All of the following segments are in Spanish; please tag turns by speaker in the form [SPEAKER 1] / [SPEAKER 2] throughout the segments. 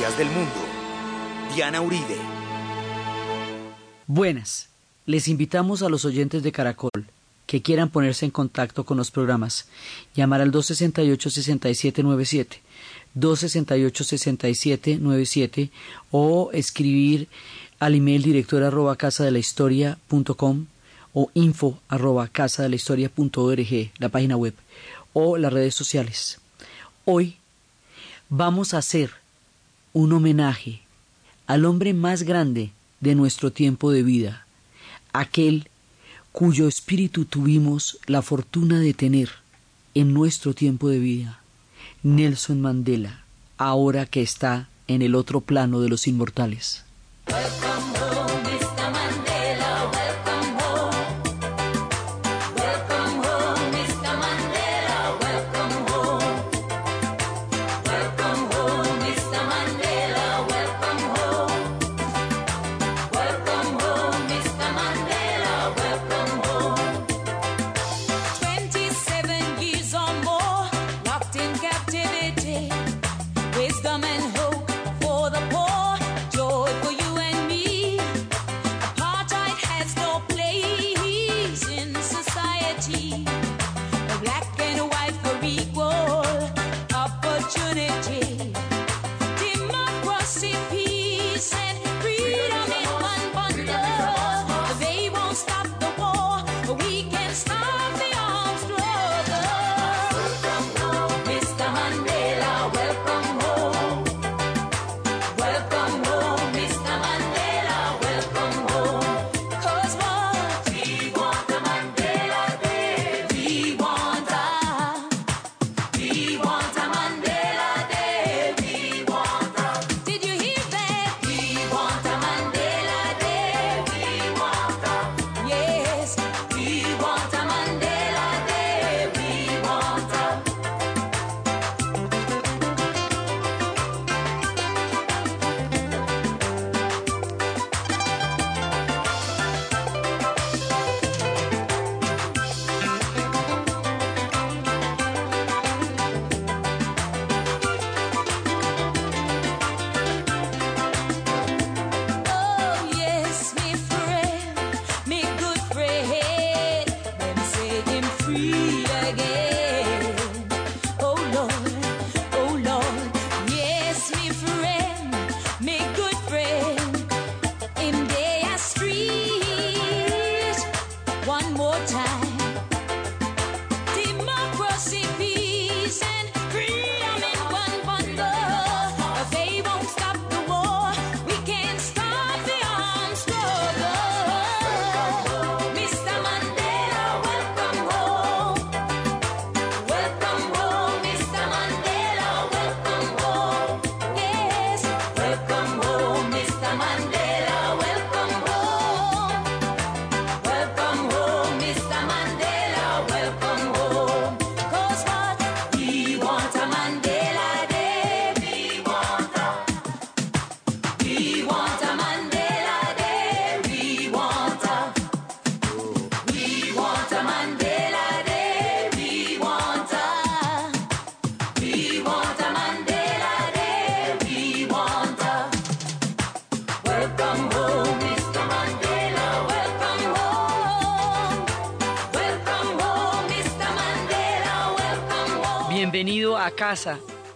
[SPEAKER 1] historias del mundo. Diana Uribe.
[SPEAKER 2] Buenas. Les invitamos a los oyentes de Caracol que quieran ponerse en contacto con los programas, llamar al 268-6797, 268-6797 o escribir al email director arroba casa de la historia punto com o info arroba casa de la historia punto org, la página web, o las redes sociales. Hoy vamos a hacer un homenaje al hombre más grande de nuestro tiempo de vida, aquel cuyo espíritu tuvimos la fortuna de tener en nuestro tiempo de vida, Nelson Mandela, ahora que está en el otro plano de los inmortales. A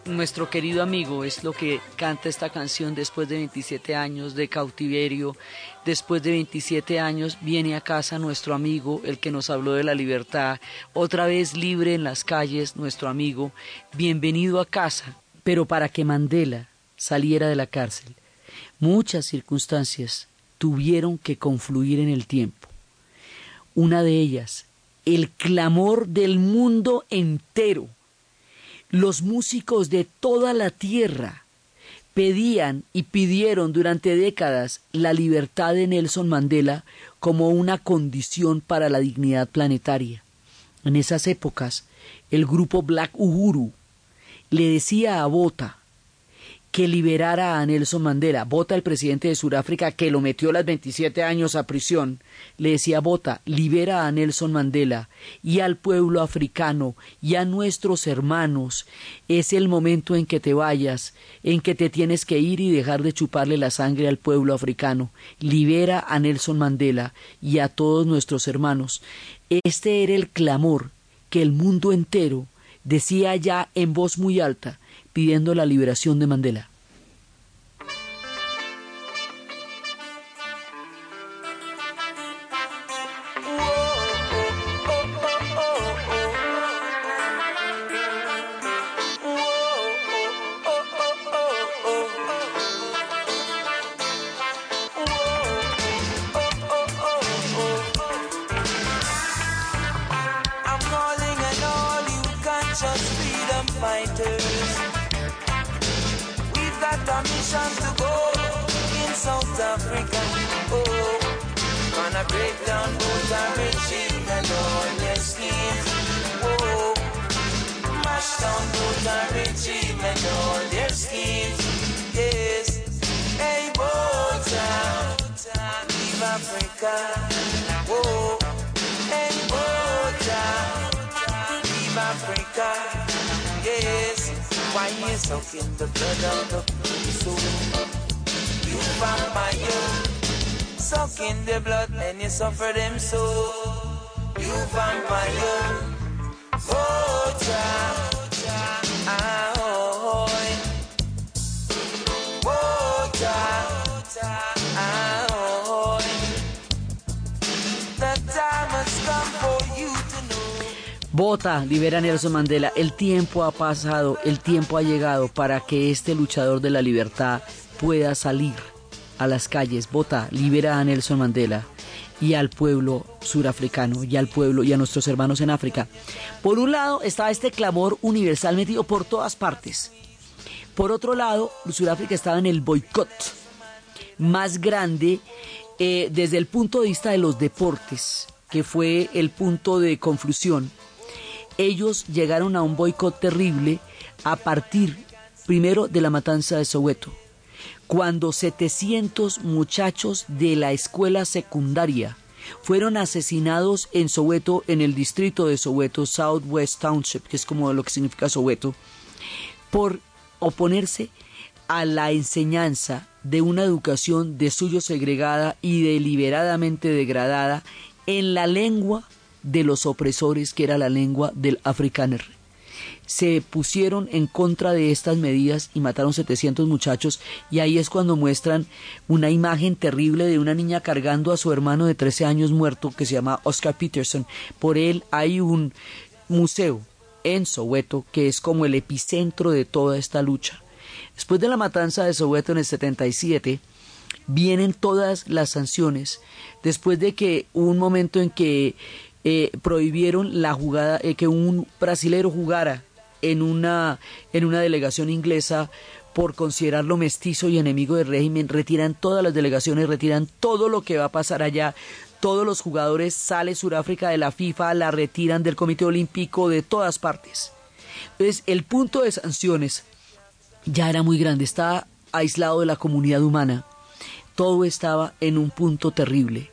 [SPEAKER 2] nuestro querido amigo, es lo que canta esta canción después de 27 años de cautiverio. Después de 27 años viene a casa nuestro amigo, el que nos habló de la libertad, otra vez libre en las calles, nuestro amigo. Bienvenido a casa, pero para que Mandela saliera de la cárcel, muchas circunstancias tuvieron que confluir en el tiempo. Una de ellas, el clamor del mundo entero los músicos de toda la tierra pedían y pidieron durante décadas la libertad de Nelson Mandela como una condición para la dignidad planetaria. En esas épocas, el grupo Black Uhuru le decía a Bota
[SPEAKER 3] que liberara a Nelson Mandela. Bota, el presidente de Sudáfrica, que lo metió las 27 años a prisión, le decía, Bota, libera a Nelson Mandela y al pueblo africano y a nuestros hermanos. Es el momento en que te vayas, en que te tienes que ir y dejar de chuparle la sangre al pueblo africano. Libera a Nelson Mandela y a todos nuestros hermanos. Este era el clamor que el mundo entero decía ya en voz muy alta pidiendo la liberación de Mandela. Bota, libera a Nelson Mandela. El tiempo ha pasado, el tiempo ha llegado para que este luchador de la libertad pueda salir a las calles. Bota, libera a Nelson Mandela y al pueblo surafricano y al pueblo y a nuestros hermanos en África. Por un lado estaba este clamor universal metido por todas partes. Por otro lado, Sudáfrica estaba en el boicot más grande eh, desde el punto de vista de los deportes, que fue el punto de confusión ellos llegaron a un boicot terrible a partir primero de la matanza de Soweto, cuando 700 muchachos de la escuela secundaria fueron asesinados en Soweto, en el distrito de Soweto, Southwest Township, que es como lo que significa Soweto, por oponerse a la enseñanza de una educación de suyo segregada y deliberadamente degradada en la lengua de los opresores, que era la lengua del afrikaner. Se pusieron en contra de estas medidas y mataron 700 muchachos y ahí es cuando muestran una imagen terrible de una niña cargando a su hermano de 13 años muerto que se llama Oscar Peterson. Por él hay un museo en Soweto que es como el epicentro de toda esta lucha. Después de la matanza de Soweto en el 77, vienen todas las sanciones, después de que hubo un momento en que eh, prohibieron la jugada, eh, que un brasilero jugara en una, en una delegación inglesa por considerarlo mestizo y enemigo del régimen, retiran todas las delegaciones, retiran todo lo que va a pasar allá, todos los jugadores, sale Sudáfrica de la FIFA, la retiran del Comité Olímpico, de todas partes. Entonces, el punto de sanciones ya era muy grande, estaba aislado de la comunidad humana, todo estaba en un punto terrible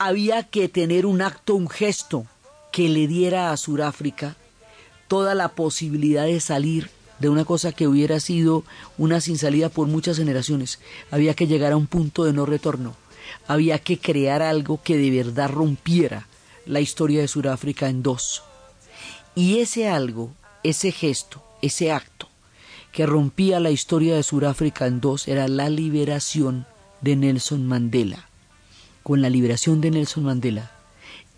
[SPEAKER 3] había que tener un acto, un gesto que le diera a Sudáfrica toda la posibilidad de salir de una cosa que hubiera sido una sin salida por muchas generaciones. Había que llegar a un punto de no retorno. Había que crear algo que de verdad rompiera la historia de Sudáfrica en dos. Y ese algo, ese gesto, ese acto que rompía la historia de Sudáfrica en dos era la liberación de Nelson Mandela con la liberación de Nelson Mandela,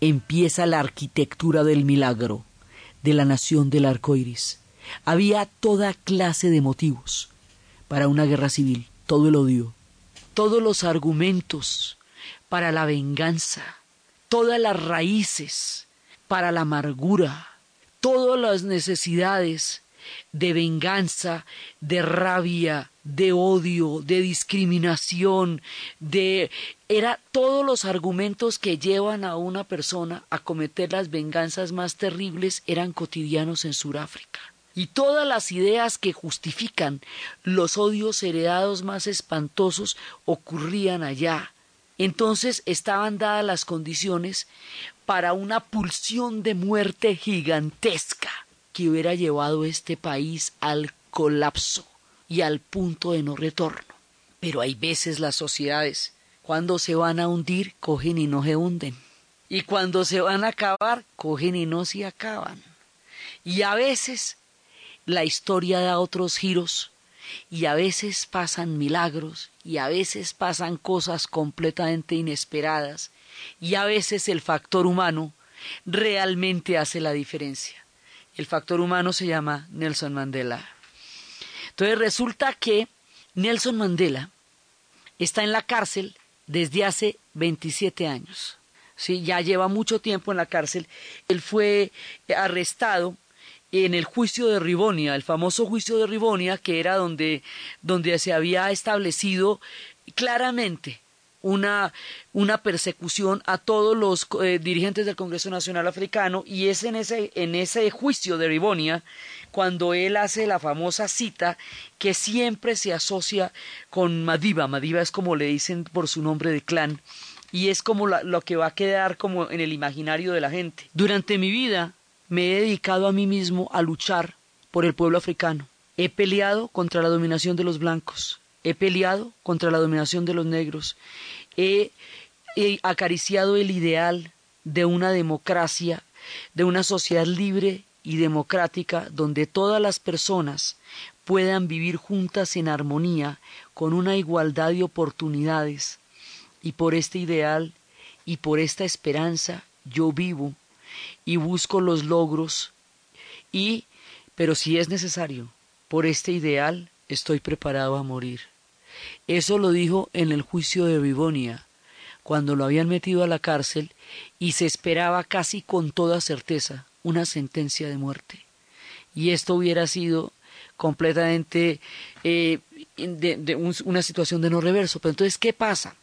[SPEAKER 3] empieza la arquitectura del milagro de la nación del arco iris. Había toda clase de motivos para una guerra civil, todo el odio, todos los argumentos para la venganza, todas las raíces para la amargura, todas las necesidades de venganza, de rabia, de odio, de discriminación, de era todos los argumentos que llevan a una persona a cometer las venganzas más terribles eran cotidianos en Sudáfrica. y todas las ideas que justifican los odios heredados más espantosos ocurrían allá. Entonces estaban dadas las condiciones para una pulsión de muerte gigantesca que hubiera llevado este país al colapso y al punto de no retorno. Pero hay veces las sociedades, cuando se van a hundir, cogen y no se hunden. Y cuando se van a acabar, cogen y no se acaban. Y a veces la historia da otros giros y a veces pasan milagros y a veces pasan cosas completamente inesperadas y a veces el factor humano realmente hace la diferencia. El factor humano se llama Nelson Mandela. Entonces resulta que Nelson Mandela está en la cárcel desde hace 27 años. ¿sí? Ya lleva mucho tiempo en la cárcel. Él fue arrestado en el juicio de Ribonia, el famoso juicio de Ribonia, que era donde, donde se había establecido claramente una, una persecución a todos los eh, dirigentes del Congreso Nacional Africano y es en ese, en ese juicio de Ribonia cuando él hace la famosa cita que siempre se asocia con Madiba. Madiba es como le dicen por su nombre de clan y es como lo que va a quedar como en el imaginario de la gente. Durante mi vida me he dedicado a mí mismo a luchar por el pueblo africano. He peleado contra la dominación de los blancos, he peleado contra la dominación de los negros, he, acariciado el ideal de una democracia, de una sociedad libre y democrática donde todas las personas puedan vivir juntas en armonía, con una igualdad de oportunidades. Y por este ideal y por esta esperanza yo vivo y busco los logros y, pero si es necesario, por este ideal estoy preparado a morir. Eso lo dijo en el juicio de Bibonia, cuando lo habían metido a la cárcel y se esperaba casi con toda certeza una sentencia de muerte. Y esto hubiera sido completamente eh, una situación de no reverso. Pero entonces, ¿qué pasa?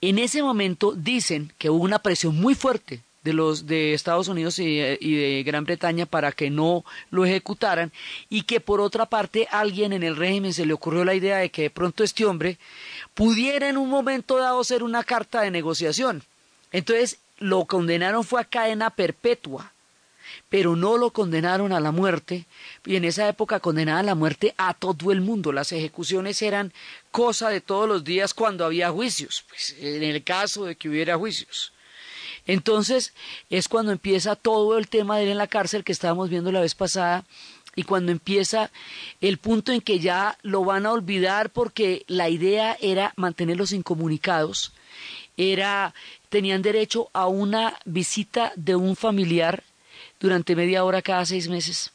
[SPEAKER 3] En ese momento dicen que hubo una presión muy fuerte de los de Estados Unidos y, de Gran Bretaña para que no lo ejecutaran y que por otra parte alguien en el régimen se le ocurrió la idea de que de pronto este hombre pudiera en un momento dado ser una carta de negociación. Entonces lo condenaron fue a cadena perpetua, pero no lo condenaron a la muerte y en esa época condenaban a la muerte a todo el mundo. Las ejecuciones eran cosa de todos los días cuando había juicios, pues, en el caso de que hubiera juicios. Entonces es cuando empieza todo el tema de él en la cárcel que estábamos viendo la vez pasada y cuando empieza el punto en que ya lo van a olvidar porque la idea era mantenerlos incomunicados, era tenían derecho a una visita de un familiar durante media hora cada seis meses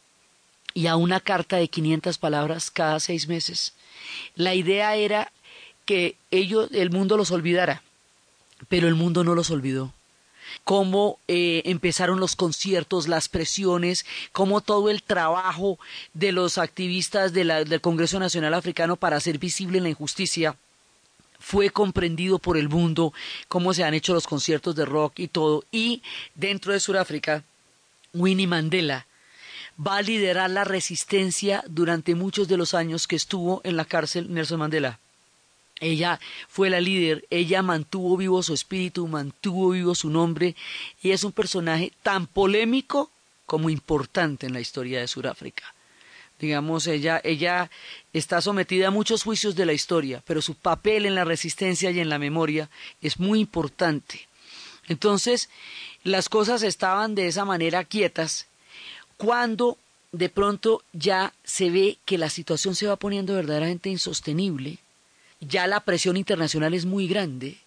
[SPEAKER 3] y a una carta de 500 palabras cada seis meses. La idea era que ellos, el mundo los olvidara, pero el mundo no los olvidó cómo eh, empezaron los conciertos, las presiones, cómo todo el trabajo de los activistas del Congreso Nacional Africano para hacer visible la injusticia fue comprendido por el mundo, cómo se han hecho los conciertos de rock y todo. Y dentro de Sudáfrica, Winnie Mandela va a liderar la resistencia durante muchos de los años que estuvo en la cárcel Nelson Mandela. Ella fue la líder, ella mantuvo vivo su espíritu, mantuvo vivo su nombre y es un personaje tan polémico como importante en la historia de Sudáfrica. Digamos, ella, ella está sometida a muchos juicios de la historia, pero su papel en la resistencia y en la memoria es muy importante. Entonces, las cosas estaban de esa manera quietas cuando de pronto ya se ve que la situación se va poniendo verdaderamente insostenible ya la presión internacional es muy grande,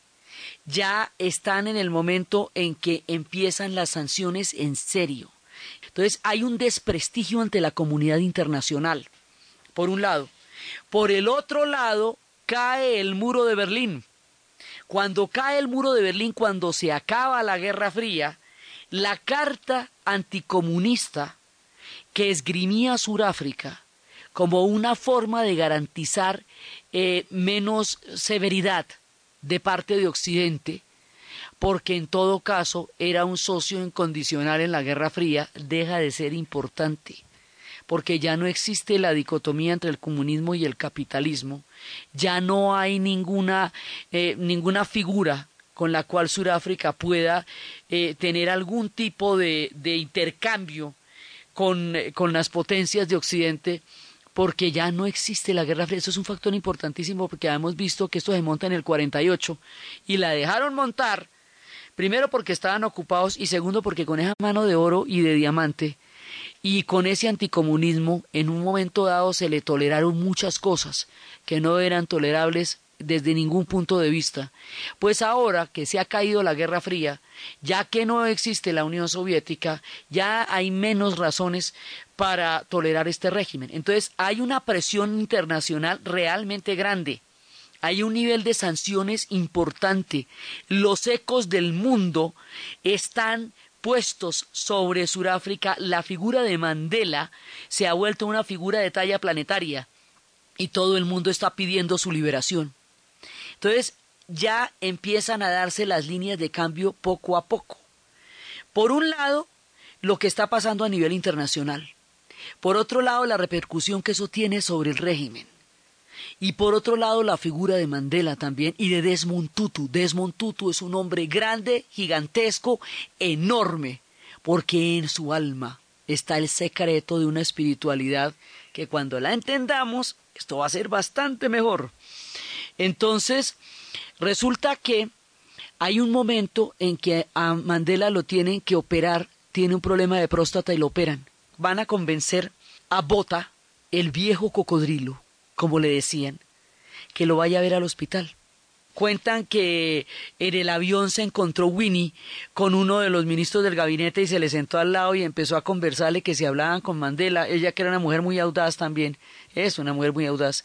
[SPEAKER 3] ya están en el momento en que empiezan las sanciones en serio. Entonces hay un desprestigio ante la comunidad internacional, por un lado. Por el otro lado, cae el muro de Berlín. Cuando cae el muro de Berlín, cuando se acaba la Guerra Fría, la carta anticomunista que esgrimía Sudáfrica como una forma de garantizar eh, menos severidad de parte de Occidente, porque en todo caso era un socio incondicional en la Guerra Fría, deja de ser importante, porque ya no existe la dicotomía entre el comunismo y el capitalismo, ya no hay ninguna, eh, ninguna figura con la cual Sudáfrica pueda eh, tener algún tipo de, de intercambio con, con las potencias de Occidente, porque ya no existe la Guerra Fría. Eso es un factor importantísimo porque hemos visto que esto se monta en el 48 y la dejaron montar, primero porque estaban ocupados y segundo porque con esa mano de oro y de diamante y con ese anticomunismo en un momento dado se le toleraron muchas cosas que no eran tolerables desde ningún punto de vista. Pues ahora que se ha caído la Guerra Fría, ya que no existe la Unión Soviética, ya hay menos razones para tolerar este régimen. Entonces hay una presión internacional realmente grande. Hay un nivel de sanciones importante. Los ecos del mundo están puestos sobre Sudáfrica. La figura de Mandela se ha vuelto una figura de talla planetaria y todo el mundo está pidiendo su liberación. Entonces ya empiezan a darse las líneas de cambio poco a poco. Por un lado, lo que está pasando a nivel internacional. Por otro lado, la repercusión que eso tiene sobre el régimen. Y por otro lado, la figura de Mandela también y de Desmond Tutu. Desmond Tutu es un hombre grande, gigantesco, enorme, porque en su alma está el secreto de una espiritualidad que cuando la entendamos, esto va a ser bastante mejor. Entonces, resulta que hay un momento en que a Mandela lo tienen que operar, tiene un problema de próstata y lo operan. Van a convencer a Bota, el viejo cocodrilo, como le decían, que lo vaya a ver al hospital. Cuentan que en el avión se encontró Winnie con uno de los ministros del gabinete y se le sentó al lado y empezó a conversarle que se hablaban con Mandela, ella que era una mujer muy audaz también, es una mujer muy audaz.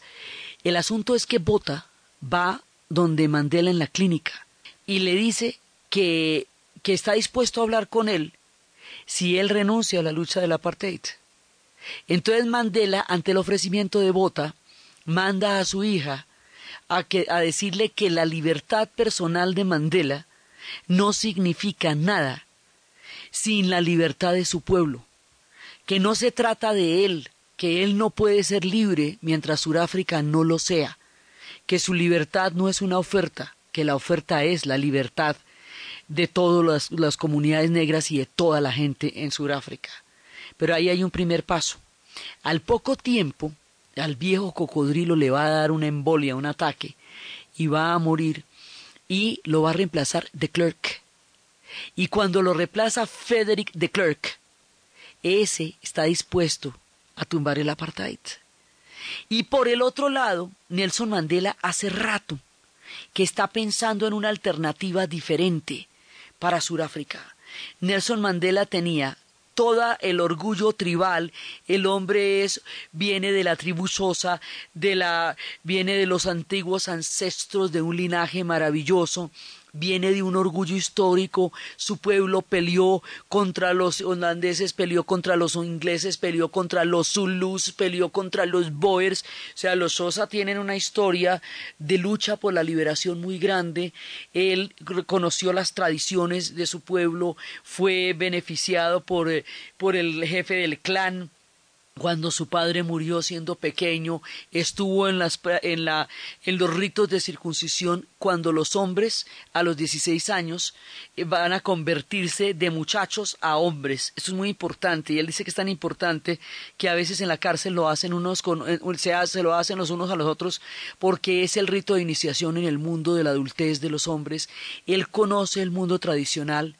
[SPEAKER 3] El asunto es que Bota va donde Mandela en la clínica y le dice que, que está dispuesto a hablar con él si él renuncia a la lucha del apartheid. Entonces Mandela, ante el ofrecimiento de Bota, manda a su hija a, que, a decirle que la libertad personal de Mandela no significa nada sin la libertad de su pueblo, que no se trata de él, que él no puede ser libre mientras Sudáfrica no lo sea, que su libertad no es una oferta, que la oferta es la libertad de todas las, comunidades negras y de toda la gente en Sudáfrica. Pero ahí hay un primer paso. Al poco tiempo, al viejo cocodrilo le va a dar una embolia, un ataque, y va a morir, y lo va a reemplazar de Klerk. Y cuando lo reemplaza Frederick de Klerk, ese está dispuesto a tumbar el apartheid. Y por el otro lado, Nelson Mandela hace rato que está pensando en una alternativa diferente para Sudáfrica. Nelson Mandela tenía todo el orgullo tribal, el hombre es viene de la tribu Sosa, de la viene de los antiguos ancestros de un linaje maravilloso, viene de un orgullo histórico, su pueblo peleó contra los holandeses, peleó contra los ingleses, peleó contra los zulus, peleó contra los boers, o sea, los Sosa tienen una historia de lucha por la liberación muy grande, él reconoció las tradiciones de su pueblo, fue beneficiado por, por el jefe del clan, cuando su padre murió siendo pequeño, estuvo en, las, en, la, en los ritos de circuncisión cuando los hombres a los 16 años eh, van a convertirse de muchachos a hombres. Eso es muy importante y él dice que es tan importante que a veces en la cárcel lo hacen unos eh, se, lo hacen los unos a los otros porque es el rito de iniciación en el mundo de la adultez de los hombres. Él conoce el mundo tradicional,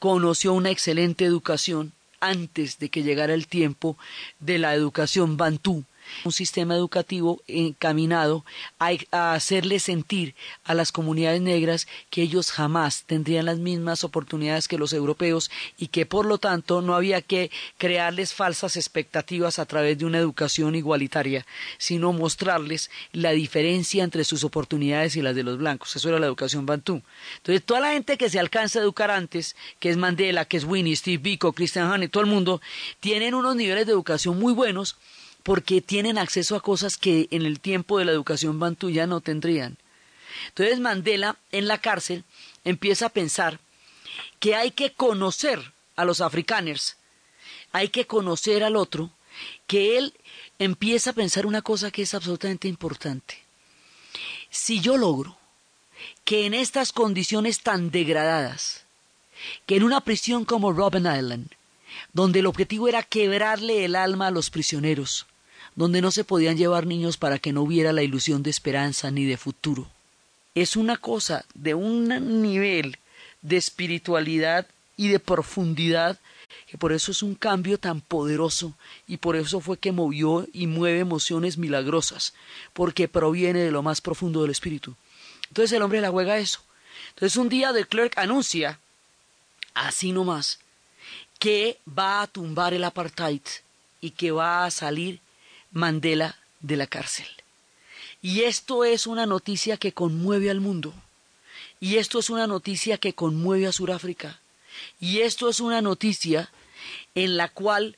[SPEAKER 3] conoció una excelente educación antes de que llegara el tiempo de la educación bantú, un sistema educativo encaminado a, hacerle sentir a las comunidades negras que ellos jamás tendrían las mismas oportunidades que los europeos y que por lo tanto no había que crearles falsas expectativas a través de una educación igualitaria, sino mostrarles la diferencia entre sus oportunidades y las de los blancos. Eso era la educación bantú. Entonces, toda la gente que se alcanza a educar antes, que es Mandela, que es Winnie, Steve Biko, Christian Honey, todo el mundo, tienen unos niveles de educación muy buenos porque tienen acceso a cosas que en el tiempo de la educación bantú ya no tendrían. Entonces Mandela en la cárcel empieza a pensar que hay que conocer a los africaners, hay que conocer al otro que él empieza a pensar una cosa que es absolutamente importante. Si yo logro que en estas condiciones tan degradadas, que en una prisión como Robben Island, donde el objetivo era quebrarle el alma a los prisioneros, donde no se podían llevar niños para que no hubiera la ilusión de esperanza ni de futuro. Es una cosa de un nivel de espiritualidad y de profundidad que por eso es un cambio tan poderoso y por eso fue que movió y mueve emociones milagrosas, porque proviene de lo más profundo del espíritu. Entonces el hombre la juega eso. Entonces un día de Clerk anuncia, así nomás, que va a tumbar el apartheid y que va a salir Mandela de la cárcel. Y esto es una noticia que conmueve al mundo. Y esto es una noticia que conmueve a Sudáfrica. Y esto es una noticia en la cual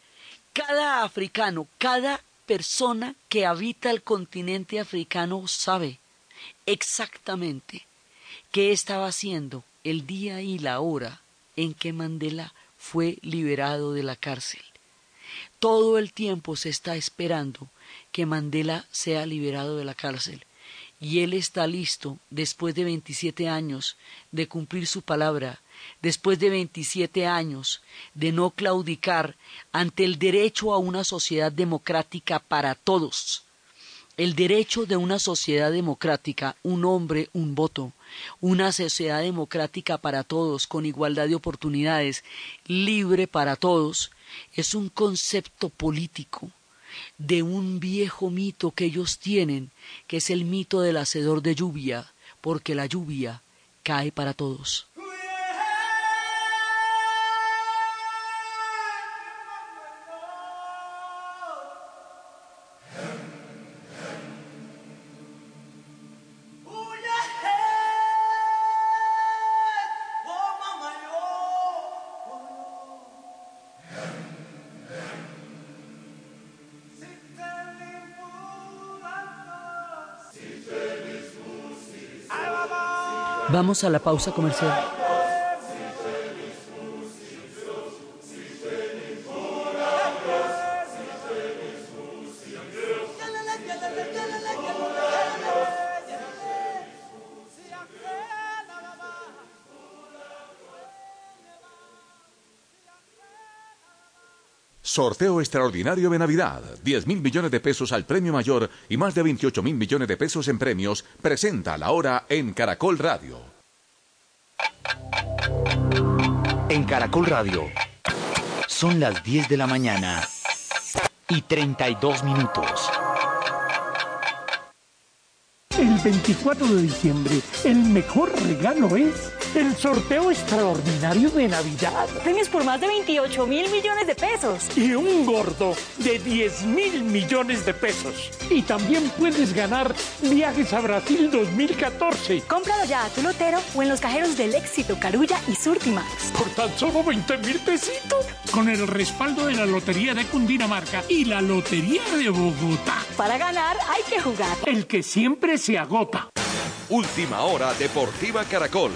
[SPEAKER 3] cada africano, cada persona que habita el continente africano sabe exactamente qué estaba haciendo el día y la hora en que Mandela fue liberado de la cárcel. Todo el tiempo se está esperando que Mandela sea liberado de la cárcel y él está listo, después de 27 años, de cumplir su palabra, después de 27 años, de no claudicar ante el derecho a una sociedad democrática para todos. El derecho de una sociedad democrática, un hombre, un voto, una sociedad democrática para todos, con igualdad de oportunidades, libre para todos, es un concepto político de un viejo mito que ellos tienen, que es el mito del hacedor de lluvia, porque la lluvia cae para todos. Vamos a la pausa comercial.
[SPEAKER 4] Sorteo extraordinario de Navidad. 10 mil millones de pesos al premio mayor y más de 28 mil millones de pesos en premios. Presenta la hora en Caracol Radio.
[SPEAKER 5] Caracol Radio. Son las 10 de la mañana y 32 minutos.
[SPEAKER 6] El 24 de diciembre, el mejor regalo es el sorteo extraordinario de Navidad.
[SPEAKER 7] Premios por más de 28 mil millones de pesos.
[SPEAKER 6] Y un gordo de 10 mil millones de pesos. Y también puedes ganar viajes a Brasil 2014.
[SPEAKER 7] Cómpralo ya a tu lotero o en los cajeros del éxito Carulla y Surtimax.
[SPEAKER 6] Por tan solo 20 mil pesitos. Con el respaldo de la Lotería de Cundinamarca y la Lotería de Bogotá.
[SPEAKER 7] Para ganar hay que jugar.
[SPEAKER 6] El que siempre se agota.
[SPEAKER 4] Última hora Deportiva Caracol.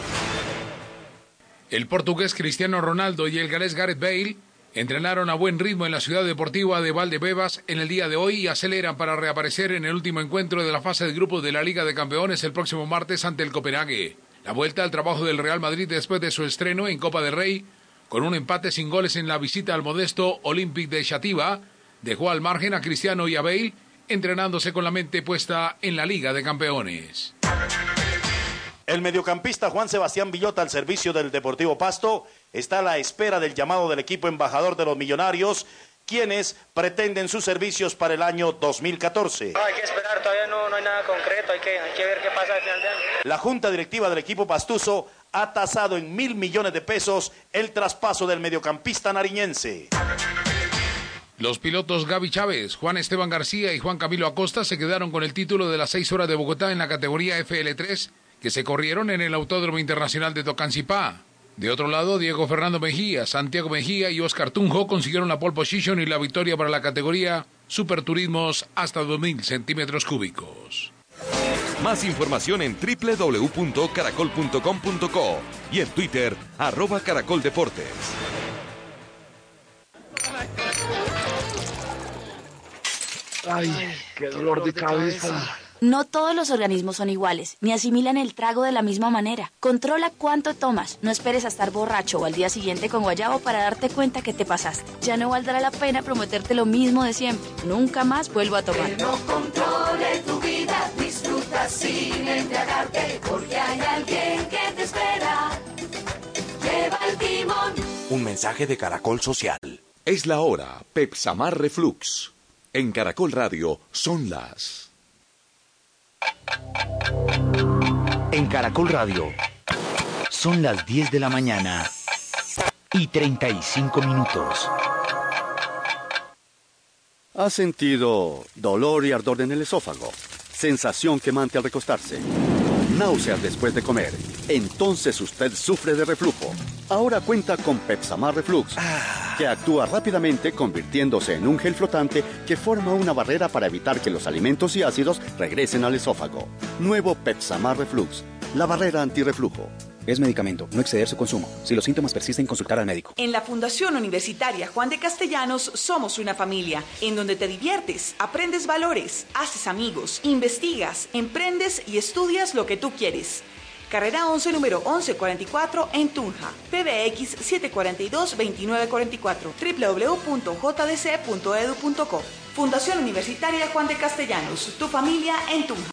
[SPEAKER 8] El portugués Cristiano Ronaldo y el galés Gareth Bale entrenaron a buen ritmo en la ciudad deportiva de Valdebebas en el día de hoy y aceleran para reaparecer en el último encuentro de la fase de grupos de la Liga de Campeones el próximo martes ante el Copenhague. La vuelta al trabajo del Real Madrid después de su estreno en Copa del Rey, con un empate sin goles en la visita al modesto Olympique de Chativa, dejó al margen a Cristiano y a Bale, entrenándose con la mente puesta en la Liga de Campeones.
[SPEAKER 9] El mediocampista Juan Sebastián Villota al servicio del Deportivo Pasto está a la espera del llamado del equipo embajador de los Millonarios, quienes pretenden sus servicios para el año 2014.
[SPEAKER 10] No, hay que esperar, todavía no, hay nada concreto, hay que, hay que ver qué pasa al final de año.
[SPEAKER 9] La junta directiva del equipo pastuso ha tasado en mil millones de pesos el traspaso del mediocampista nariñense.
[SPEAKER 8] Los pilotos Gaby Chávez, Juan Esteban García y Juan Camilo Acosta se quedaron con el título de las seis horas de Bogotá en la categoría FL3 que se corrieron en el Autódromo Internacional de Tocancipá. De otro lado, Diego Fernando Mejía, Santiago Mejía y Oscar Tunjo consiguieron la pole position y la victoria para la categoría Superturismos hasta 2.000 centímetros cúbicos.
[SPEAKER 4] Más información en www.caracol.com.co y en Twitter, arroba Caracol Deportes.
[SPEAKER 11] Ay, qué dolor de cabeza.
[SPEAKER 12] No todos los organismos son iguales, ni asimilan el trago de la misma manera. Controla cuánto tomas. No esperes a estar borracho o al día siguiente con guayabo para darte cuenta que te pasaste. Ya no valdrá la pena prometerte lo mismo de siempre. Nunca más vuelvo a tomar.
[SPEAKER 2] Que no controle tu vida, disfruta sin embriagarte, porque hay alguien que te espera. Lleva el timón.
[SPEAKER 5] Un mensaje de Caracol Social.
[SPEAKER 4] Es la hora, Pepsamar Reflux. En Caracol Radio son las...
[SPEAKER 5] En Caracol Radio son las 10 de la mañana y 35 minutos.
[SPEAKER 13] ¿Ha sentido dolor y ardor en el esófago? Sensación quemante al recostarse. Náuseas después de comer. Entonces usted sufre de reflujo. Ahora cuenta con Pepsamar Reflux, que actúa rápidamente convirtiéndose en un gel flotante que forma una barrera para evitar que los alimentos y ácidos regresen al esófago. Nuevo Pepsamar Reflux, la barrera antirreflujo.
[SPEAKER 14] Es medicamento, no exceder su consumo. Si los síntomas persisten, consultar al médico.
[SPEAKER 15] En la Fundación Universitaria Juan de Castellanos somos una familia en donde te diviertes, aprendes valores, haces amigos, investigas, emprendes y estudias lo que tú quieres. Carrera 11, número 1144 en Tunja. PBX 742-2944. www.jdc.edu.co. Fundación Universitaria Juan de Castellanos. Tu familia en Tunja.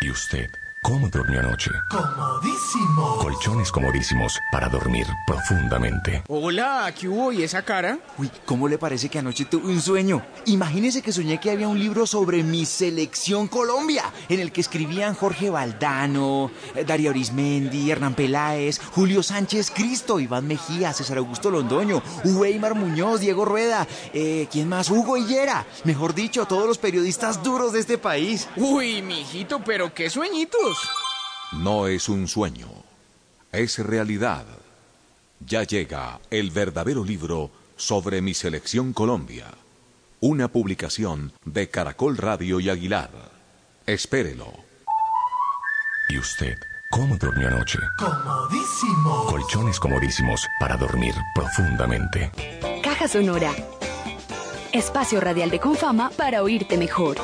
[SPEAKER 16] ¿Y usted? ¿Cómo durmió anoche?
[SPEAKER 17] Comodísimo.
[SPEAKER 16] Colchones comodísimos para dormir profundamente.
[SPEAKER 18] Hola, ¿qué hubo? ¿Y esa cara?
[SPEAKER 1] Uy, ¿cómo le parece que anoche tuve un sueño? Imagínese que soñé que había un libro sobre mi selección Colombia, en el que escribían Jorge Valdano, eh, Darío Arismendi, Hernán Peláez, Julio Sánchez Cristo, Iván Mejía, César Augusto Londoño, Weimar Muñoz, Diego Rueda, eh, ¿quién más? Hugo Higuera. Mejor dicho, todos los periodistas duros de este país.
[SPEAKER 18] Uy, mijito, pero qué
[SPEAKER 4] No es un sueño, es realidad. Ya llega el verdadero libro sobre mi selección Colombia. Una publicación de Caracol Radio y Aguilar. Espérelo.
[SPEAKER 16] ¿Y usted? ¿Cómo durmió anoche?
[SPEAKER 17] Comodísimo.
[SPEAKER 16] Colchones comodísimos para dormir profundamente.
[SPEAKER 19] Caja Sonora. Espacio radial de Confama para oírte mejor.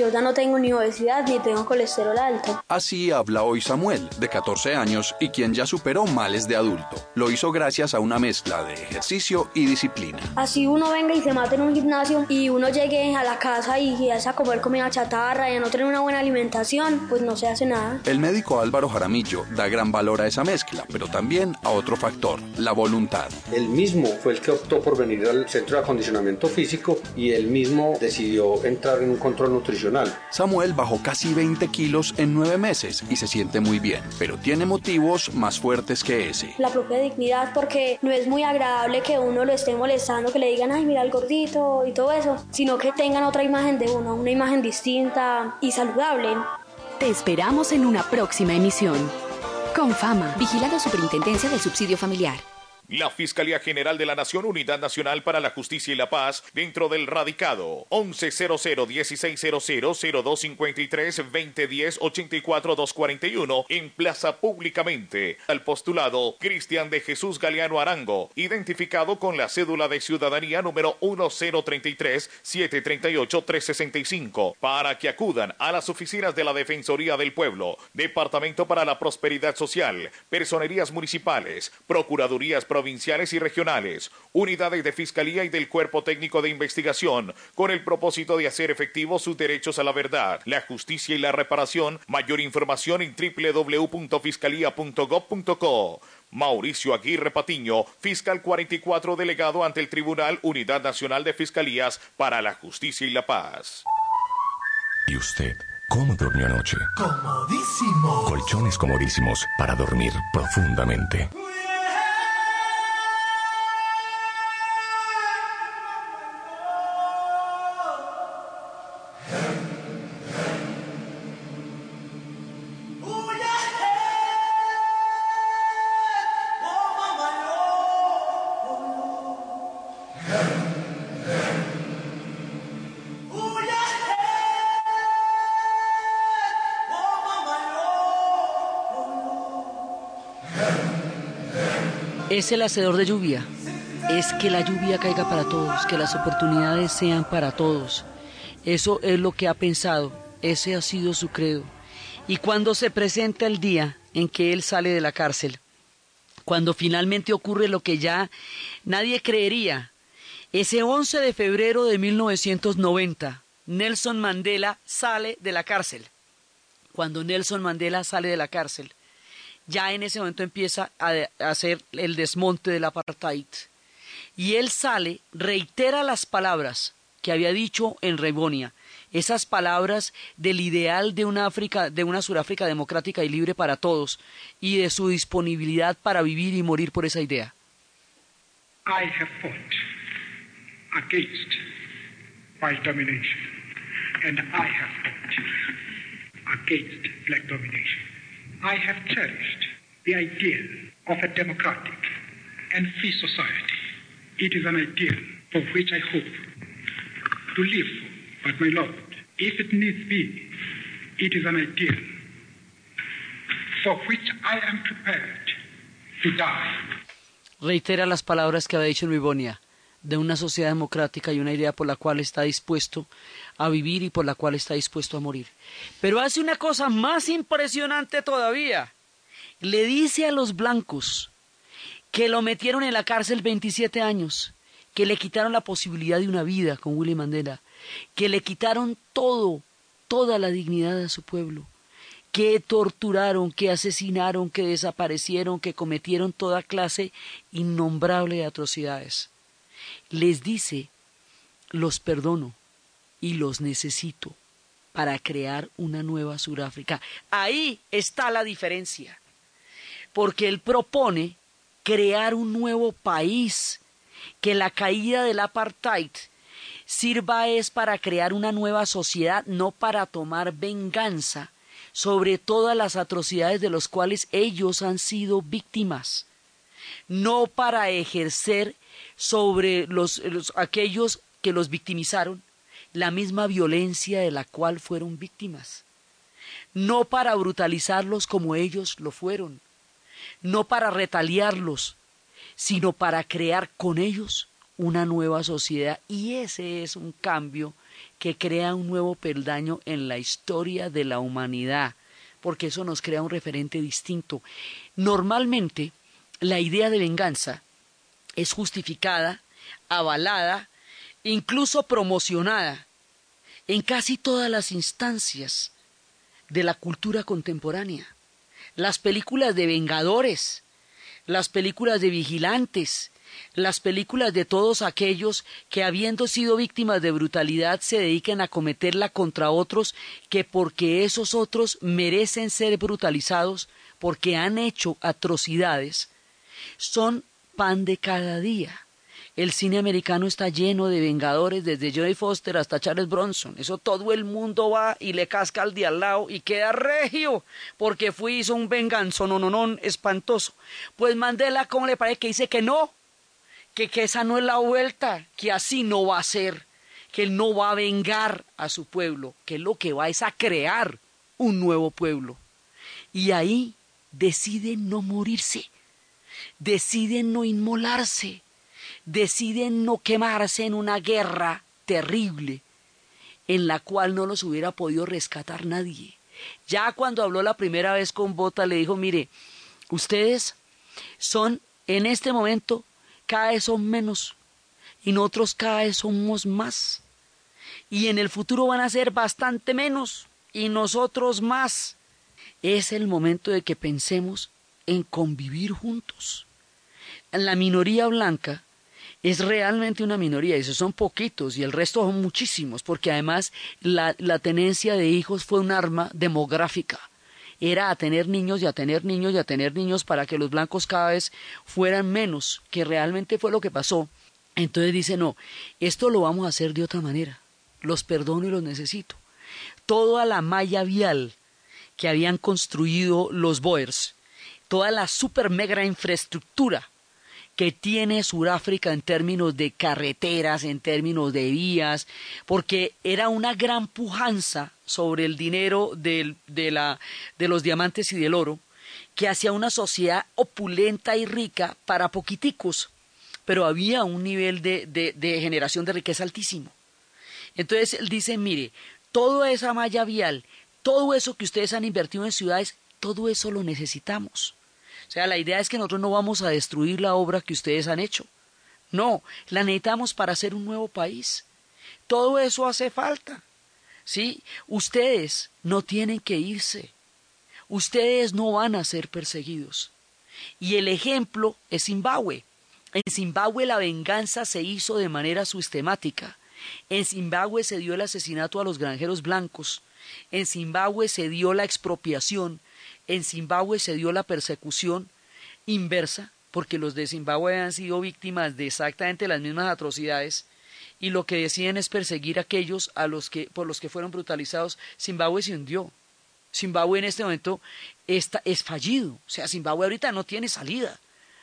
[SPEAKER 20] Yo ya no tengo ni obesidad ni tengo colesterol alto.
[SPEAKER 21] Así habla hoy Samuel, de 14 años y quien ya superó males de adulto. Lo hizo gracias a una mezcla de ejercicio y disciplina.
[SPEAKER 20] Así uno venga y se mate en un gimnasio y uno llegue a la casa y ya a comer comida chatarra y a no tener una buena alimentación, pues no se hace nada.
[SPEAKER 21] El médico Álvaro Jaramillo da gran valor a esa mezcla, pero también a otro factor, la voluntad.
[SPEAKER 22] Él mismo fue el que optó por venir al centro de acondicionamiento físico y él mismo decidió entrar en un control nutricional
[SPEAKER 21] Samuel bajó casi 20 kilos en nueve meses y se siente muy bien, pero tiene motivos más fuertes que ese.
[SPEAKER 20] La propia dignidad, porque no es muy agradable que uno lo esté molestando, que le digan, ay, mira el gordito y todo eso, sino que tengan otra imagen de uno, una imagen distinta y saludable.
[SPEAKER 19] Te esperamos en una próxima emisión. Con fama, vigilado Superintendencia del Subsidio Familiar.
[SPEAKER 23] La Fiscalía General de la Nación, Unidad Nacional para la Justicia y la Paz, dentro del radicado 1100-1600-0253-2010-84-241, emplaza públicamente al postulado Cristian de Jesús Galeano Arango, identificado con la cédula de ciudadanía número 1033-738-365, para que acudan a las oficinas de la Defensoría del Pueblo, Departamento para la Prosperidad Social, Personerías Municipales, Procuradurías Provinciales y Regionales, unidades de Fiscalía y del Cuerpo Técnico de Investigación, con el propósito de hacer efectivos sus derechos a la verdad, la justicia y la reparación. Mayor información en www.fiscalía.gov.co. Mauricio Aguirre Patiño, fiscal 44 delegado ante el Tribunal Unidad Nacional de Fiscalías para la Justicia y la Paz.
[SPEAKER 16] ¿Y usted? ¿Cómo durmió anoche?
[SPEAKER 17] Comodísimo.
[SPEAKER 16] Colchones comodísimos para dormir profundamente.
[SPEAKER 3] Es el hacedor de lluvia. es que la lluvia caiga para todos, que las oportunidades sean para todos. Eso es lo que ha pensado, ese ha sido su credo. Y cuando se presenta el día en que él sale de la cárcel, cuando finalmente ocurre lo que ya nadie creería, ese 11 de febrero de 1990, Nelson Mandela sale de la cárcel. Cuando Nelson Mandela sale de la cárcel, ya en ese momento empieza a, hacer el desmonte del apartheid. Y él sale, reitera las palabras que había dicho en Rebonia, esas palabras del ideal de una África, de una Suráfrica democrática y libre para todos, y de su disponibilidad para vivir y morir por esa idea.
[SPEAKER 24] I have fought against white domination, and I have fought against black domination. I have cherished the ideal of a democratic and free society. It is an ideal for which I hope to live for. But my Lord, if it needs be, it is an ideal for which I am prepared to die.
[SPEAKER 3] Reitera las palabras que había dicho en Ribonia de una sociedad democrática y una idea por la cual está dispuesto a vivir y por la cual está dispuesto a morir. Pero hace una cosa más impresionante todavía. Le dice a los blancos que lo metieron en la cárcel 27 años, que le quitaron la posibilidad de una vida con Willy Mandela, que le quitaron todo, toda la dignidad a su pueblo, que torturaron, que asesinaron, que desaparecieron, que cometieron toda clase innombrable de atrocidades les dice, los perdono y los necesito para crear una nueva Sudáfrica. Ahí está la diferencia, porque él propone crear un nuevo país, que la caída del apartheid sirva es para crear una nueva sociedad, no para tomar venganza sobre todas las atrocidades de las cuales ellos han sido víctimas, no para ejercer sobre los, aquellos que los victimizaron la misma violencia de la cual fueron víctimas, no para brutalizarlos como ellos lo fueron, no para retaliarlos, sino para crear con ellos una nueva sociedad. Y ese es un cambio que crea un nuevo peldaño en la historia de la humanidad, porque eso nos crea un referente distinto. Normalmente, la idea de venganza es justificada, avalada, incluso promocionada en casi todas las instancias de la cultura contemporánea. Las películas de vengadores, las películas de vigilantes, las películas de todos aquellos que habiendo sido víctimas de brutalidad se dedican a cometerla contra otros que porque esos otros merecen ser brutalizados porque han hecho atrocidades, son pan de cada día. El cine americano está lleno de vengadores, desde Joey Foster hasta Charles Bronson. Eso todo el mundo va y le casca al de al lado y queda regio, porque fue hizo un venganzo, no, no, no, espantoso. Pues Mandela, ¿cómo le parece que dice que no? Que, que esa no es la vuelta, que así no va a ser, que él no va a vengar a su pueblo, que lo que va es a crear un nuevo pueblo. Y ahí decide no morirse deciden no inmolarse, deciden no quemarse en una guerra terrible en la cual no los hubiera podido rescatar nadie. Ya cuando habló la primera vez con Bota le dijo, mire, ustedes son en este momento cada vez son menos y nosotros cada vez somos más. Y en el futuro van a ser bastante menos y nosotros más. Es el momento de que pensemos en convivir juntos la minoría blanca es realmente una minoría, esos son poquitos y el resto son muchísimos, porque además la, la tenencia de hijos fue un arma demográfica era a tener niños y a tener niños y a tener niños para que los blancos cada vez fueran menos, que realmente fue lo que pasó. Entonces dice, no, esto lo vamos a hacer de otra manera, los perdono y los necesito. Toda la malla vial que habían construido los Boers, toda la super mega infraestructura que tiene Sudáfrica en términos de carreteras, en términos de vías, porque era una gran pujanza sobre el dinero de, la, de los diamantes y del oro, que hacía una sociedad opulenta y rica para poquiticos. pero había un nivel de, de generación de riqueza altísimo. Entonces él dice, mire, toda esa malla vial, todo eso que ustedes han invertido en ciudades, todo eso lo necesitamos. O sea, la idea es que nosotros no vamos a destruir la obra que ustedes han hecho. No, la necesitamos para hacer un nuevo país. Todo eso hace falta. ¿Sí? Ustedes no tienen que irse. Ustedes no van a ser perseguidos. Y el ejemplo es Zimbabue. En Zimbabue la venganza se hizo de manera sistemática. En Zimbabue se dio el asesinato a los granjeros blancos. En Zimbabue se dio la expropiación. En Zimbabue se dio la persecución inversa, porque los de Zimbabue han sido víctimas de exactamente las mismas atrocidades y lo que deciden es perseguir a aquellos a los que, por los que fueron brutalizados. Zimbabue se hundió. Zimbabue en este momento está, es fallido. O sea, Zimbabue ahorita no tiene salida.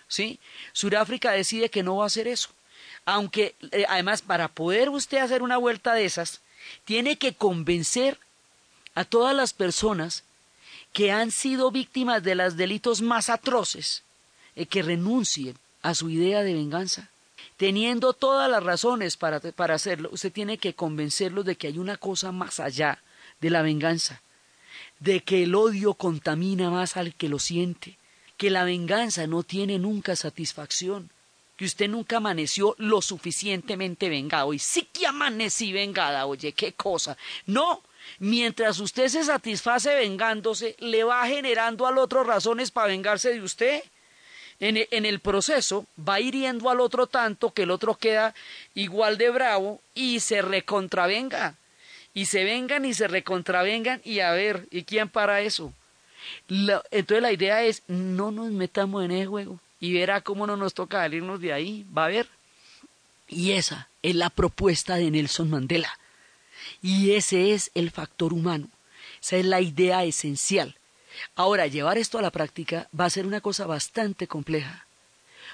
[SPEAKER 3] ¿sí? Sudáfrica decide que no va a hacer eso. Aunque, eh, además, para poder usted hacer una vuelta de esas, tiene que convencer a todas las personas que han sido víctimas de los delitos más atroces eh, que renuncien a su idea de venganza. Teniendo todas las razones para, para hacerlo, usted tiene que convencerlos de que hay una cosa más allá de la venganza, de que el odio contamina más al que lo siente, que la venganza no tiene nunca satisfacción, que usted nunca amaneció lo suficientemente vengado. Y sí que amanecí vengada, oye, qué cosa. No, mientras usted se satisface vengándose, le va generando al otro razones para vengarse de usted. En, en, el proceso va hiriendo al otro tanto que el otro queda igual de bravo y se recontravenga. Y se vengan y se recontravengan y a ver, ¿y quién para eso? entonces la idea es, no nos metamos en ese juego y verá cómo no nos toca salirnos de ahí, va a ver. Y esa es la propuesta de Nelson Mandela. Y ese es el factor humano. Esa es la idea esencial. Ahora, llevar esto a la práctica va a ser una cosa bastante compleja,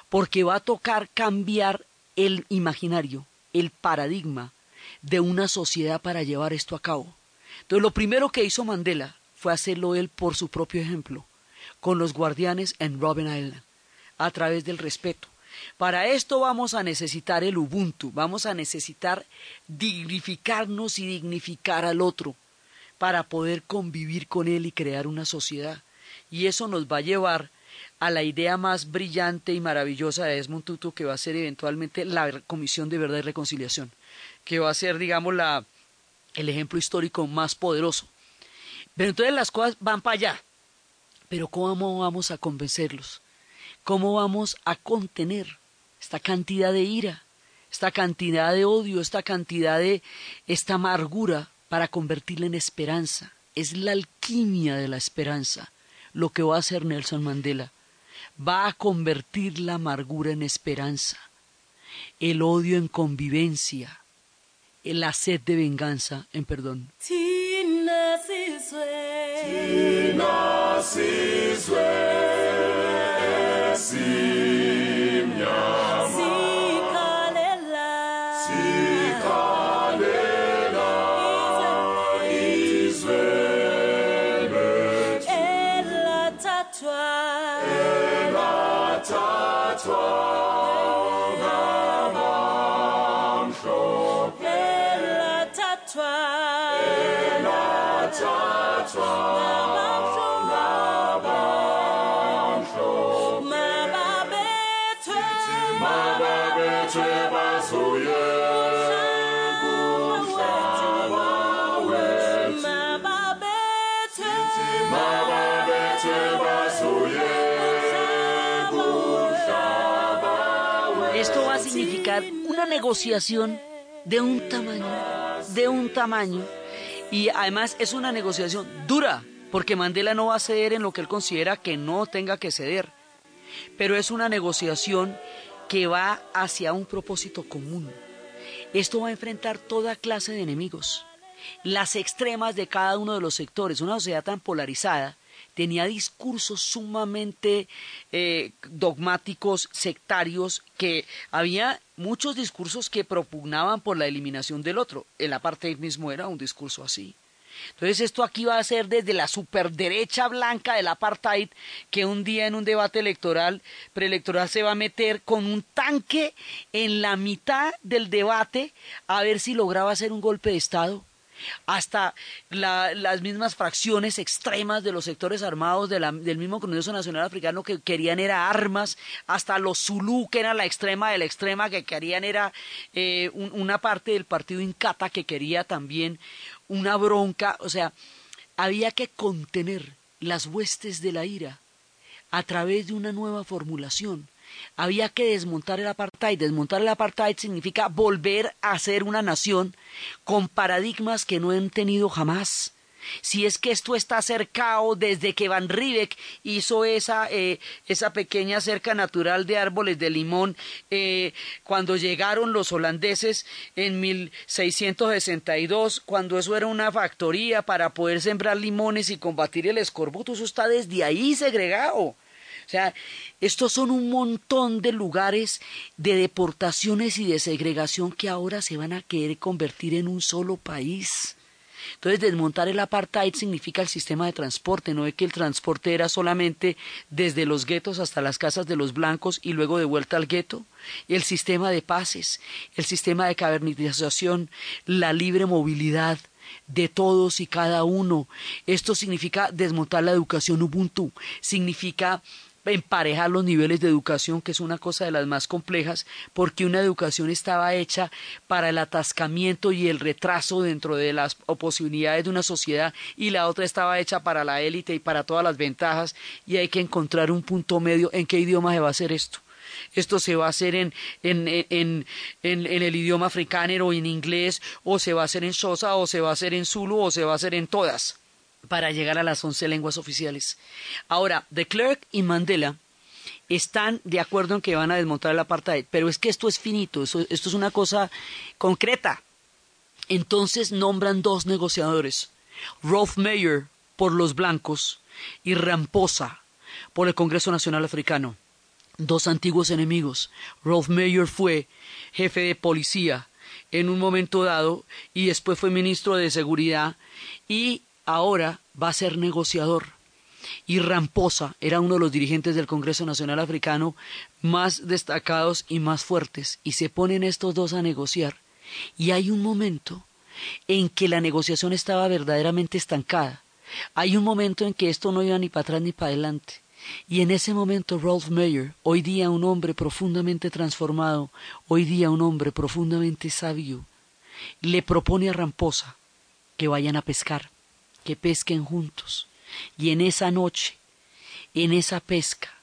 [SPEAKER 3] porque va a tocar cambiar el imaginario, el paradigma de una sociedad para llevar esto a cabo. Entonces, lo primero que hizo Mandela fue hacerlo él por su propio ejemplo, con los guardianes en Robben Island a través del respeto. Para esto vamos a necesitar el Ubuntu, vamos a necesitar dignificarnos y dignificar al otro para poder convivir con él y crear una sociedad. Y eso nos va a llevar a la idea más brillante y maravillosa de Desmond Tutu, que va a ser eventualmente la Comisión de Verdad y Reconciliación, que va a ser, digamos, la, el ejemplo histórico más poderoso. Pero entonces las cosas van para allá. Pero ¿cómo vamos a convencerlos? ¿Cómo vamos a contener esta cantidad de ira, esta cantidad de odio, esta cantidad de esta amargura para convertirla en esperanza? Es la alquimia de la esperanza lo que va a hacer Nelson Mandela. Va a convertir la amargura en esperanza, el odio en convivencia, la sed de venganza en perdón. Esto negociación de un tamaño, de un tamaño, y además es una negociación dura, porque Mandela no va a ceder en lo que él considera que no tenga que ceder, pero es una negociación que va hacia un propósito común. Esto va a enfrentar toda clase de enemigos, las extremas de cada uno de los sectores, una sociedad tan polarizada tenía discursos sumamente eh, dogmáticos, sectarios, que había muchos discursos que propugnaban por la eliminación del otro. El apartheid mismo era un discurso así. Entonces esto aquí va a ser desde la superderecha blanca del apartheid que un día en un debate electoral, preelectoral, se va a meter con un tanque en la mitad del debate a ver si lograba hacer un golpe de Estado hasta las mismas fracciones extremas de los sectores armados del mismo Congreso Nacional Africano que querían era armas, hasta los Zulú, que era la extrema de la extrema, que querían era eh, una parte del partido Incata que quería también una bronca, o sea, había que contener las huestes de la ira a través de una nueva formulación había que desmontar el apartheid. Desmontar el apartheid significa volver a ser una nación con paradigmas que no han tenido jamás. Si es que esto está cercado desde que Van Riebeck hizo esa, eh, esa pequeña cerca natural de árboles de limón, eh, cuando llegaron los holandeses en 1662, cuando eso era una factoría para poder sembrar limones y combatir el escorbuto, eso está desde ahí segregado. Sea, estos son un montón de lugares de deportaciones y de segregación que ahora se van a querer convertir en un solo país. Entonces, desmontar el apartheid significa el sistema de transporte, no es que el transporte era solamente desde los guetos hasta las casas de los blancos y luego de vuelta al gueto. El sistema de pases, el sistema de cavernización, la libre movilidad, de todos y cada uno. Esto significa desmontar la educación Ubuntu, significa emparejar los niveles de educación, que es una cosa de las más complejas, porque una educación estaba hecha para el atascamiento y el retraso dentro de las posibilidades de una sociedad y la otra estaba hecha para la élite y para todas las ventajas y hay que encontrar un punto medio en qué idioma se va a hacer esto. Esto se va a hacer en, en, en, en, el idioma africano o en inglés, o se va a hacer en Xhosa, o se va a hacer en Zulu, o se va a hacer en todas para llegar a las once lenguas oficiales. Ahora, de Klerk y Mandela están de acuerdo en que van a desmontar el apartheid, pero es que esto es finito, esto es una cosa concreta. Entonces nombran dos negociadores, Rolf Mayer por los blancos y Ramposa por el Congreso Nacional Africano. Dos antiguos enemigos. Rolf Mayer fue jefe de policía en un momento dado y después fue ministro de Seguridad y ahora va a ser negociador. Y Ramposa era uno de los dirigentes del Congreso Nacional Africano más destacados y más fuertes, y se ponen estos dos a negociar. Y hay un momento en que la negociación estaba verdaderamente estancada. Hay un momento en que esto no iba ni para atrás ni para adelante. Y en ese momento Rolf Mayer, hoy día un hombre profundamente transformado, hoy día un hombre profundamente sabio, le propone a Ramposa que vayan a pescar que pesquen juntos. Y en esa noche, en esa pesca,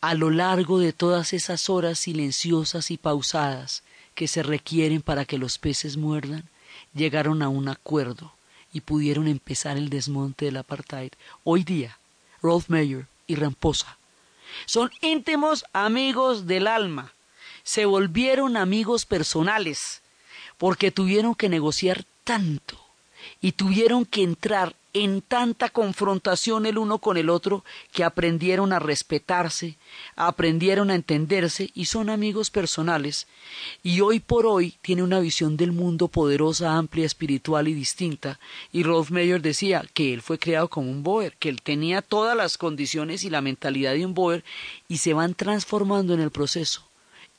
[SPEAKER 3] a lo largo de todas esas horas silenciosas y pausadas que se requieren para que los peces muerdan, llegaron a un acuerdo y pudieron empezar el desmonte del apartheid. Hoy día, Rolf Mayer y Ramposa son íntimos amigos del alma, se volvieron amigos personales, porque tuvieron que negociar tanto y tuvieron que entrar en tanta confrontación el uno con el otro que aprendieron a respetarse, aprendieron a entenderse y son amigos personales. Y hoy por hoy tiene una visión del mundo poderosa, amplia, espiritual y distinta. Y Rolf Mayer decía que él fue creado como un Boer, que él tenía todas las condiciones y la mentalidad de un Boer y se van transformando en el proceso,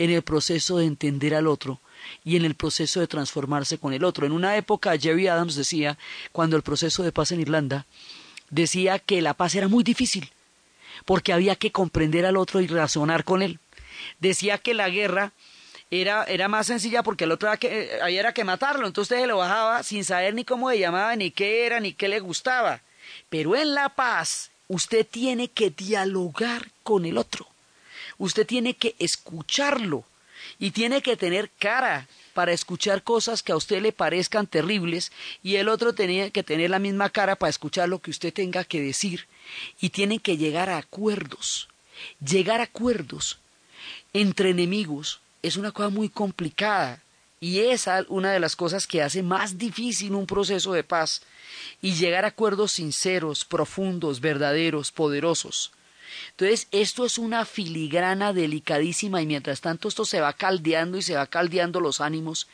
[SPEAKER 3] en el proceso de entender al otro y en el proceso de transformarse con el otro. En una época Jerry Adams decía, cuando el proceso de paz en Irlanda, decía que la paz era muy difícil, porque había que comprender al otro y razonar con él. Decía que la guerra era, era más sencilla porque el otro que, era que matarlo, entonces usted lo bajaba sin saber ni cómo le llamaba, ni qué era, ni qué le gustaba. Pero en la paz usted tiene que dialogar con el otro, usted tiene que escucharlo, y tiene que tener cara para escuchar cosas que a usted le parezcan terribles y el otro tiene que tener la misma cara para escuchar lo que usted tenga que decir y tienen que llegar a acuerdos. Llegar a acuerdos entre enemigos es una cosa muy complicada y es una de las cosas que hace más difícil un proceso de paz y llegar a acuerdos sinceros, profundos, verdaderos, poderosos. Entonces, esto es una filigrana delicadísima y mientras tanto esto se va caldeando y se va caldeando los ánimos.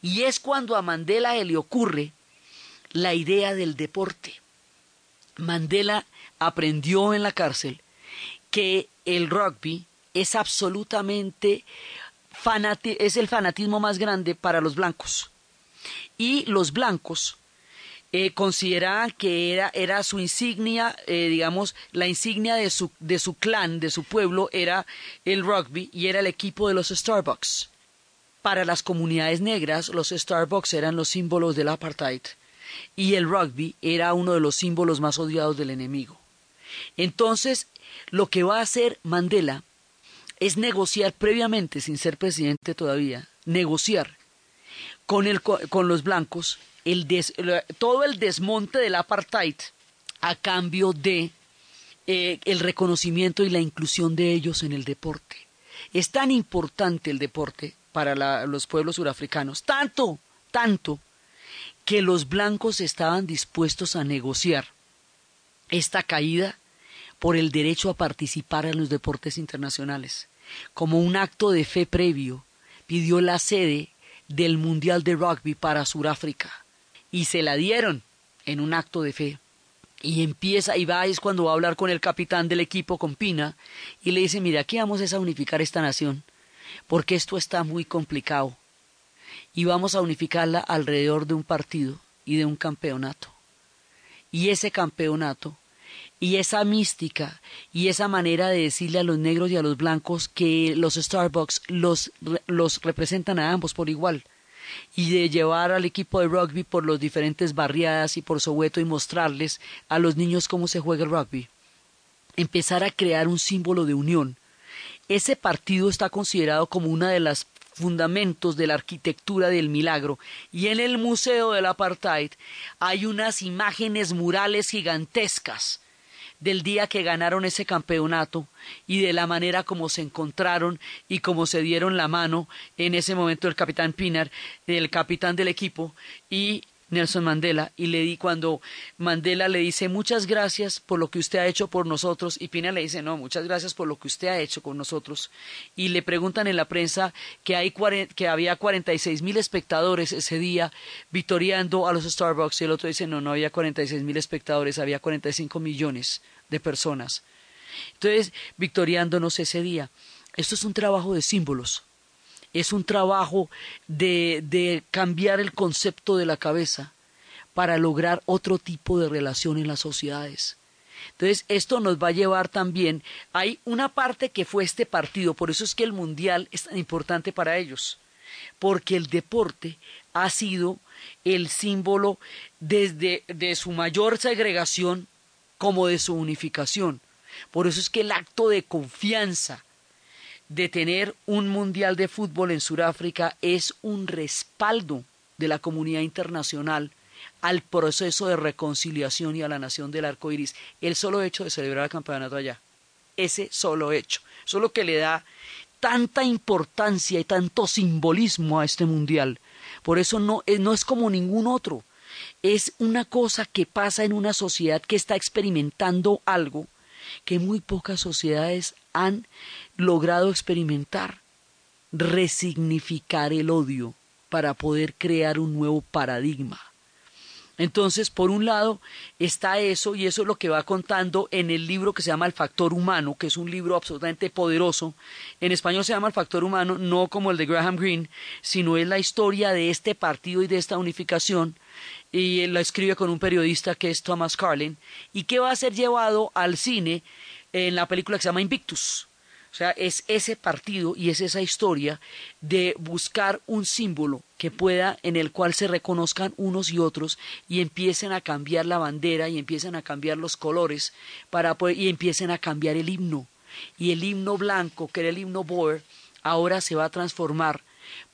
[SPEAKER 3] Y es cuando a Mandela le ocurre la idea del deporte. Mandela aprendió en la cárcel que el rugby es absolutamente es el fanatismo más grande para los blancos. Y los blancos eh, consideraban que era, era su insignia, eh, digamos, la insignia de su, de su clan, de su pueblo, era el rugby y era el equipo de los Starbucks. Para las comunidades negras, los Starbucks eran los símbolos del apartheid y el rugby era uno de los símbolos más odiados del enemigo. Entonces, lo que va a hacer Mandela es negociar previamente, sin ser presidente todavía, negociar con, el, con los blancos todo el desmonte del apartheid a cambio de eh, el reconocimiento y la inclusión de ellos en el deporte. Es tan importante el deporte para los pueblos surafricanos, tanto, tanto, que los blancos estaban dispuestos a negociar esta caída por el derecho a participar en los deportes internacionales. Como un acto de fe previo, pidió la sede del Mundial de Rugby para Sudáfrica y se la dieron en un acto de fe. Y empieza, y va, es cuando va a hablar con el capitán del equipo, con Pina, y le dice, mira, aquí vamos a unificar esta nación, porque esto está muy complicado, y vamos a unificarla alrededor de un partido y de un campeonato. Y ese campeonato y esa mística y esa manera de decirle a los negros y a los blancos que los Starbucks los, los representan a ambos por igual y de llevar al equipo de rugby por las diferentes barriadas y por Soweto y mostrarles a los niños cómo se juega el rugby. Empezar a crear un símbolo de unión. Ese partido está considerado como una de las fundamentos de la arquitectura del milagro y en el Museo del Apartheid hay unas imágenes murales gigantescas del día que ganaron ese campeonato y de la manera como se encontraron y como se dieron la mano en ese momento el capitán Pinar, el capitán del equipo, y Nelson Mandela. Y le di cuando Mandela le dice muchas gracias por lo que usted ha hecho por nosotros y Pina le dice no muchas gracias por lo que usted ha hecho con nosotros y le preguntan en la prensa que hay que había 46 mil espectadores ese día victoriando a los Starbucks y el otro dice no no había 46 mil espectadores había 45 millones de personas. Entonces victoriándonos ese día. Esto es un trabajo de símbolos. Es un trabajo de, de cambiar el concepto de la cabeza para lograr otro tipo de relación en las sociedades. Entonces, esto nos va a llevar también, hay una parte que fue este partido, por eso es que el Mundial es tan importante para ellos, porque el deporte ha sido el símbolo desde de su mayor segregación como de su unificación. Por eso es que el acto de confianza, de tener un mundial de fútbol en Sudáfrica es un respaldo de la comunidad internacional al proceso de reconciliación y a la nación del arco iris. El solo hecho de celebrar el campeonato allá, ese solo hecho, eso es lo que le da tanta importancia y tanto simbolismo a este mundial. Por eso no, eh, no es como ningún otro. Es una cosa que pasa en una sociedad que está experimentando algo que muy pocas sociedades han logrado experimentar, resignificar el odio para poder crear un nuevo paradigma. Entonces, por un lado está eso, y eso es lo que va contando en el libro que se llama El Factor Humano, que es un libro absolutamente poderoso. En español se llama El Factor Humano, no como el de Graham Greene, sino es la historia de este partido y de esta unificación, y él la escribe con un periodista que es Thomas Carlin, y que va a ser llevado al cine en la película que se llama Invictus. O sea, es ese partido y es esa historia de buscar un símbolo que pueda, en el cual se reconozcan unos y otros y empiecen a cambiar la bandera y empiecen a cambiar los colores para y empiecen a cambiar el himno. Y el himno blanco, que era el himno Boer, ahora se va a transformar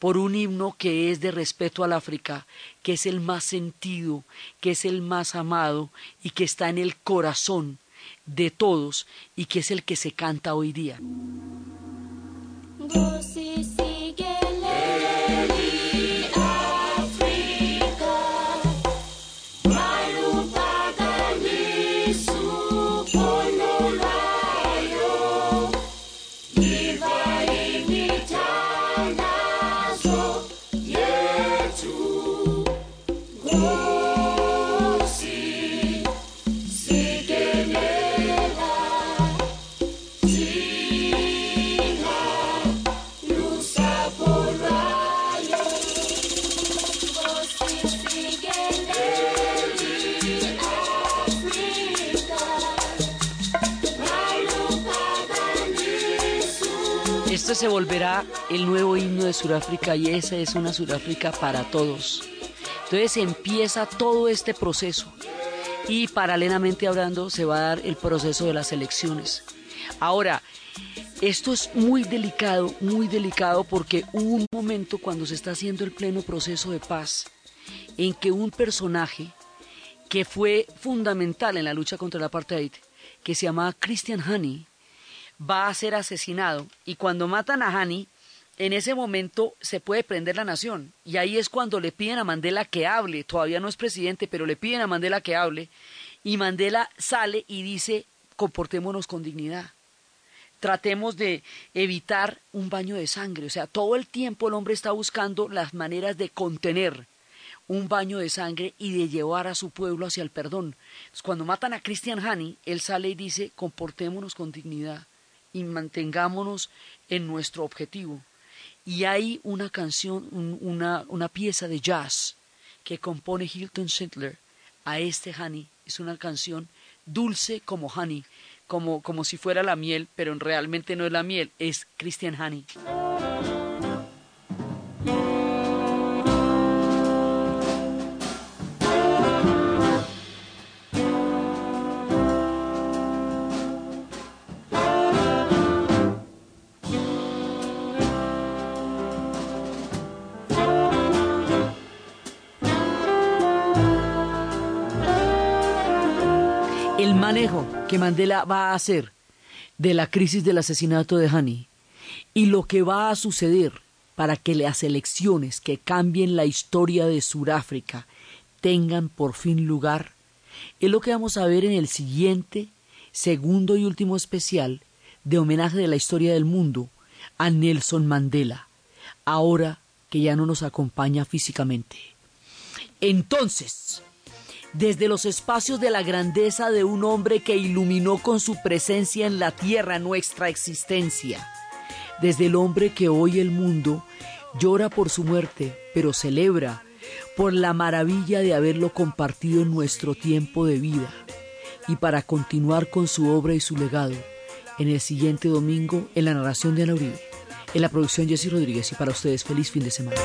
[SPEAKER 3] por un himno que es de respeto al África, que es el más sentido, que es el más amado y que está en el corazón de todos y que es el que se canta hoy día. Volverá el nuevo himno de Sudáfrica y esa es una Sudáfrica para todos. Entonces empieza todo este proceso y paralelamente hablando se va a dar el proceso de las elecciones. Ahora, esto es muy delicado, muy delicado porque hubo un momento cuando se está haciendo el pleno proceso de paz en que un personaje que fue fundamental en la lucha contra el apartheid, que se llamaba Christian Honey, va a ser asesinado. Y cuando matan a Hani, en ese momento se puede prender la nación. Y ahí es cuando le piden a Mandela que hable, todavía no es presidente, pero le piden a Mandela que hable. Y Mandela sale y dice comportémonos con dignidad. Tratemos de evitar un baño de sangre, o sea, todo el tiempo el hombre está buscando las maneras de contener un baño de sangre y de llevar a su pueblo hacia el perdón. cuando matan a Christian Hani, él sale y dice comportémonos con dignidad y mantengámonos en nuestro objetivo. Y hay una canción, una, una pieza de jazz que compone Hilton Schindler a este honey. Es una canción dulce como honey, como, como si fuera la miel, pero realmente no es la miel, es Christian Honey. Que Mandela va a hacer de la crisis del asesinato de Hani y lo que va a suceder para que las elecciones que cambien la historia de Sudáfrica tengan por fin lugar, es lo que vamos a ver en el siguiente, segundo y último especial de homenaje de la historia del mundo a Nelson Mandela, ahora que ya no nos acompaña físicamente. Entonces, desde los espacios de la grandeza de un hombre que iluminó con su presencia en la tierra nuestra existencia, desde el hombre que hoy el mundo llora por su muerte, pero celebra por la maravilla de haberlo compartido en nuestro tiempo de vida, y para continuar con su obra y su legado en el siguiente domingo en la narración de Ana Uribe, en la producción Jesse Rodríguez. Y para ustedes feliz fin de semana.